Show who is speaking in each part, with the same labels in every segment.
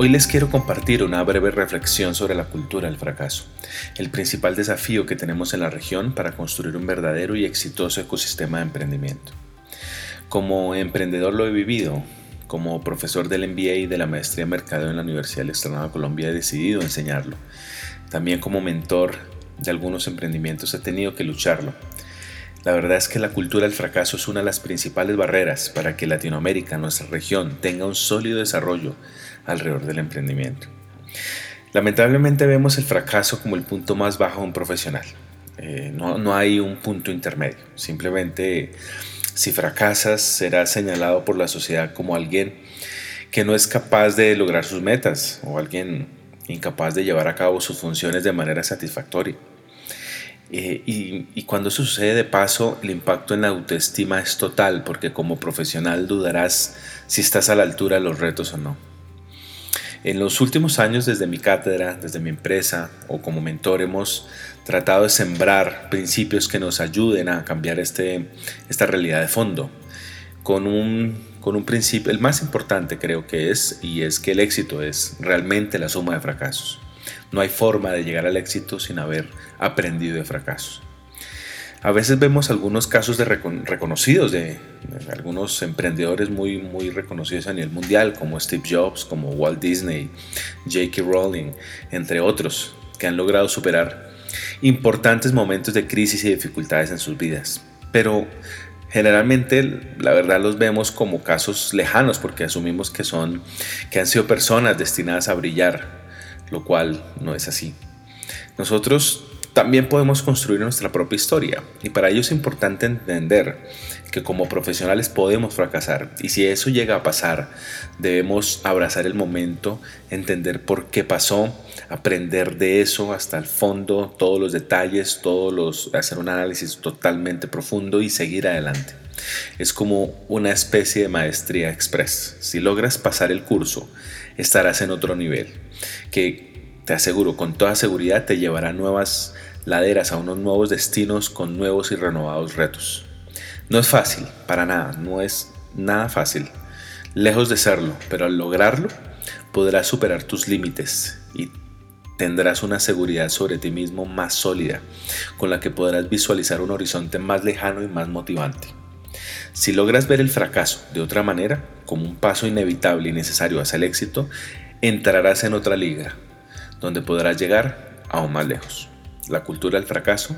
Speaker 1: Hoy les quiero compartir una breve reflexión sobre la cultura del fracaso, el principal desafío que tenemos en la región para construir un verdadero y exitoso ecosistema de emprendimiento. Como emprendedor lo he vivido, como profesor del MBA y de la maestría en mercado en la Universidad del Externado de Colombia he decidido enseñarlo. También como mentor de algunos emprendimientos he tenido que lucharlo. La verdad es que la cultura del fracaso es una de las principales barreras para que Latinoamérica, nuestra región, tenga un sólido desarrollo alrededor del emprendimiento. Lamentablemente vemos el fracaso como el punto más bajo de un profesional. Eh, no, no hay un punto intermedio. Simplemente si fracasas serás señalado por la sociedad como alguien que no es capaz de lograr sus metas o alguien incapaz de llevar a cabo sus funciones de manera satisfactoria. Eh, y, cuando sucede de paso, el impacto en la autoestima es total porque como profesional dudarás si estás a la altura de los retos o no. En los últimos años, desde mi cátedra, desde mi empresa o como mentor, hemos tratado de sembrar principios que nos ayuden a cambiar este, esta realidad de fondo. Con un, con un principio, el más importante creo que es, y es que el éxito es realmente la suma de fracasos. No hay forma de llegar al éxito sin haber aprendido de fracasos. A veces vemos algunos casos de reconocidos de, algunos emprendedores muy, muy reconocidos a nivel mundial, como Steve Jobs, como Walt Disney, J.K. Rowling, entre otros, que han logrado superar importantes momentos de crisis y dificultades en sus vidas. Pero generalmente la verdad los vemos como casos lejanos porque asumimos que son que han sido personas destinadas a brillar, lo cual no es así. Nosotros también podemos construir nuestra propia historia y para ello es importante entender que como profesionales podemos fracasar y si eso llega a pasar debemos abrazar el momento, entender por qué pasó, aprender de eso hasta el fondo, todos los detalles, todos los hacer un análisis totalmente profundo y seguir adelante. Es como una especie de maestría express. Si logras pasar el curso, estarás en otro nivel que te aseguro con toda seguridad te llevará a nuevas laderas a unos nuevos destinos con nuevos y renovados retos. No es fácil, para nada, no es nada fácil, lejos de serlo, pero al lograrlo podrás superar tus límites y tendrás una seguridad sobre ti mismo más sólida, con la que podrás visualizar un horizonte más lejano y más motivante. Si logras ver el fracaso de otra manera, como un paso inevitable y necesario hacia el éxito, entrarás en otra liga, donde podrás llegar aún más lejos la cultura del fracaso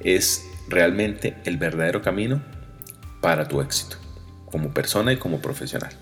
Speaker 1: es realmente el verdadero camino para tu éxito, como persona y como profesional.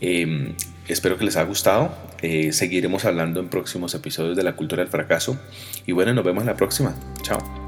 Speaker 1: Em, espero que les haya gustado. Eh, seguiremos hablando en próximos episodios de la cultura del fracaso. Y bueno, nos vemos en la próxima. Chao.